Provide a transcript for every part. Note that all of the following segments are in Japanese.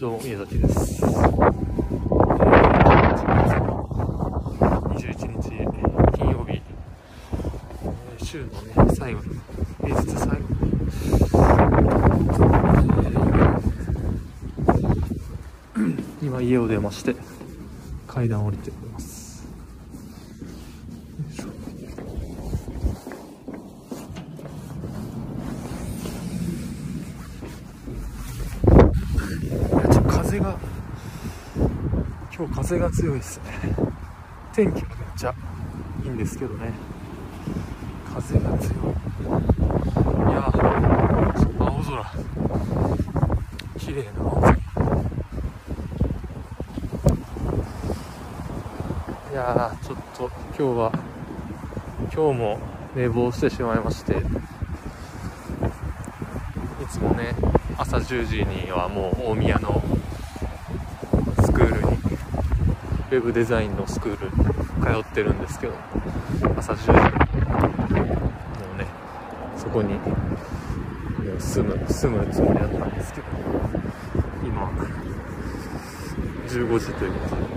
どうも、宮崎です。えー21日、金曜日、えー週のね、最後の、平日最後の、今家を出まして、階段を降りております。よいしょいやちょっと風が今日風が強いですね。天気がめっちゃいいんですけどね。風が強い。いや青空。綺麗な青空。いやーちょっと今日は今日も寝坊してしまいまして。いつもね朝10時にはもう大宮のスクールにウウェブデザインのスクール通ってるんですけど朝10時。もうねそこに住む住むつもりだったんですけど今15時ということでね。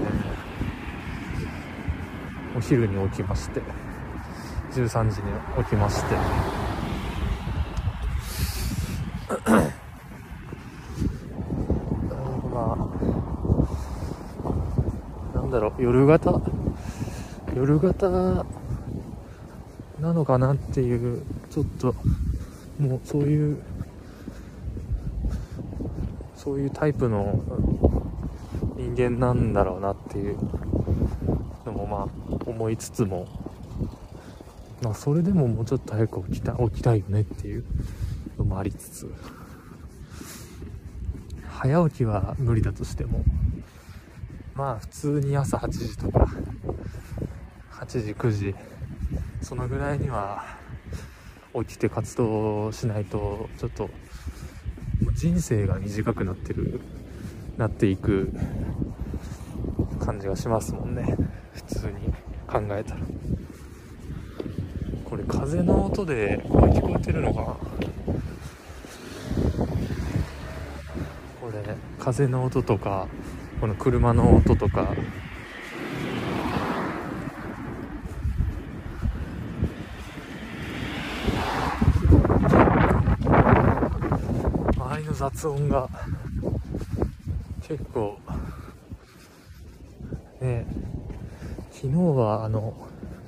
お昼に起きまして13時に起きましてまあ、なんだろう、夜型。夜型。なのかなっていう、ちょっと、もうそういう、そういうタイプの人間なんだろうなっていうのもまあ思いつつも、まあそれでももうちょっと早く起きた、起きたいよねっていうのもありつつ、早起きは無理だとしても。まあ普通に朝8時とか8時9時そのぐらいには起きて活動しないとちょっと人生が短くなってるなっていく感じがしますもんね。普通に考えたら。これ風の音でこれ聞こえてるのかな？これ風の音とかこの車の音とか。周りの雑音が結構ね昨日はあの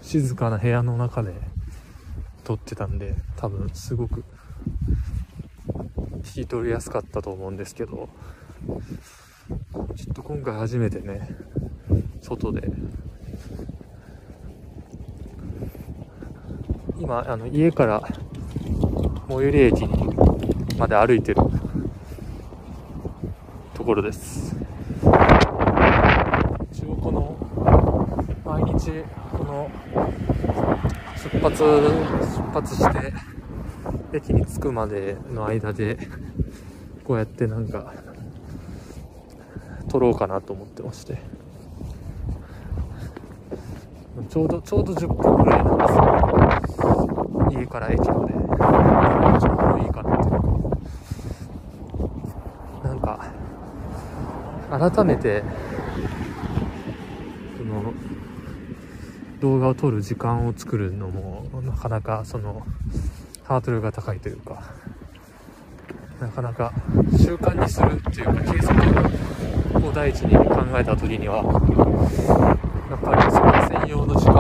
静かな部屋の中で撮ってたんで多分すごく聞き取りやすかったと思うんですけど。ちょっと今回初めてね外で。今あの家から最寄り駅にまで歩いてるところです。一応この毎日この出発出発して駅に着くまでの間でこうやってなんか撮ろうかなと思ってまして。ちょうどちょうど10分ぐらいなんですよ。家から駅まで。ちょうどいいかなっていうなんか改めてその動画を撮る時間を作るのもなかなかそのハードルが高いというかなかなか習慣にするっていうか計測を第一に考えた時にはやっぱりその専用の時間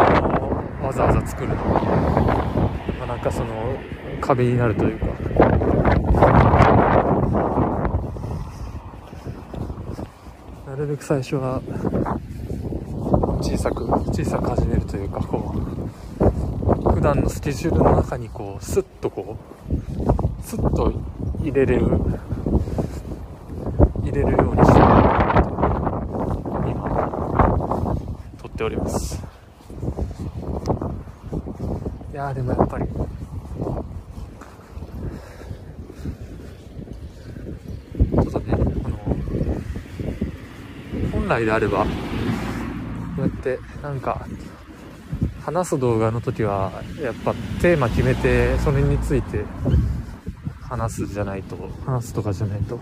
をわざわざ作るのがなかなかその壁になるというか。なるべく最初は小さく。小さく始めるというかこう普段のスケジュールの中にこうスッとこうスッと入れれる入れるようにして今撮っております。いやでもやっぱり。ちょっとねあの本来であればこうやってなんか話す動画の時はやっぱテーマ決めてそれについて話すじゃないと話すとかじゃないと。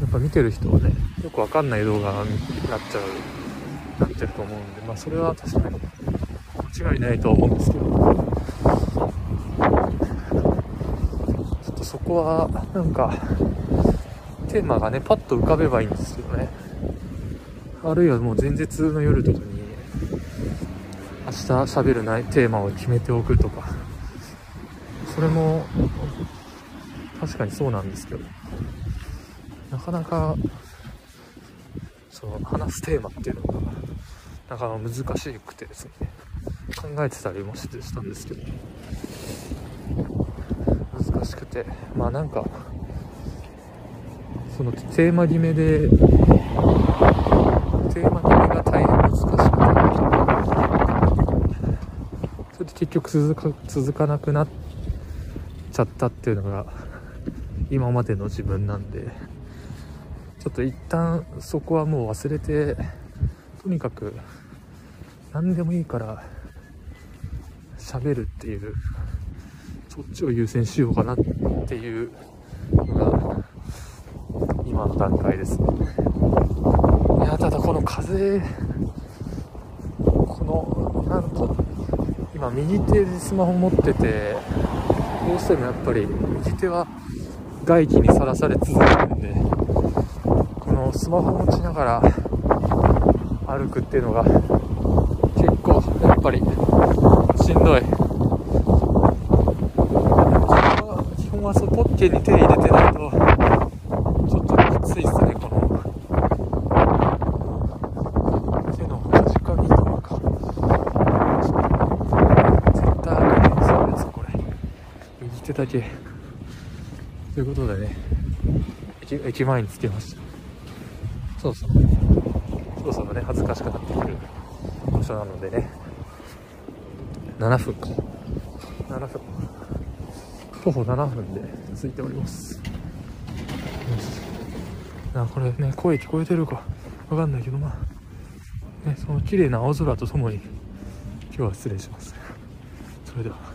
やっぱ見てる人はねよくわかんない動画になっちゃう。なってると思うんでまあそれは確かに間違いないとは思うんですけど。ちょっとそこはなんかテーマがねパッと浮かべばいいんですけどね。あるいはもう前日の夜とかに明日喋るないテーマを決めておくとか。それも確かにそうなんですけど。なかなかその話すテーマっていうのがなかなか難しくてですね。考えてたりもしてたんですけど。難しくて。まあなんかそのテーマ決めでテーマ決めが大変難しくて。それで結局続か続かなくなっちゃったっていうのが今までの自分なんで。ちょっと一旦そこはもう忘れてとにかく何でもいいから喋るっていうそっちを優先しようかなっていうのが今の段階です。ねいやただこの風このなんと今右手でスマホ持っててどうしてもやっぱり右手は外気にさらされ続けるんでこのスマホ持ちながら歩くっていうのがぱり。しんどい。基本はそうポッケに手入れてないとちょっときついっすねこの。手のかじかみとか。絶対赤いそうですこれ。右手だけ。ということでね。駅駅前に着きました。そうそう。そろそろね。恥ずかしくなってくる場所なのでね。7分か。7分。徒歩7分で着いております。よしあこれね声聞こえてるか。わかんないけどまあ。ねその綺麗な青空とともに今日は失礼します。それでは。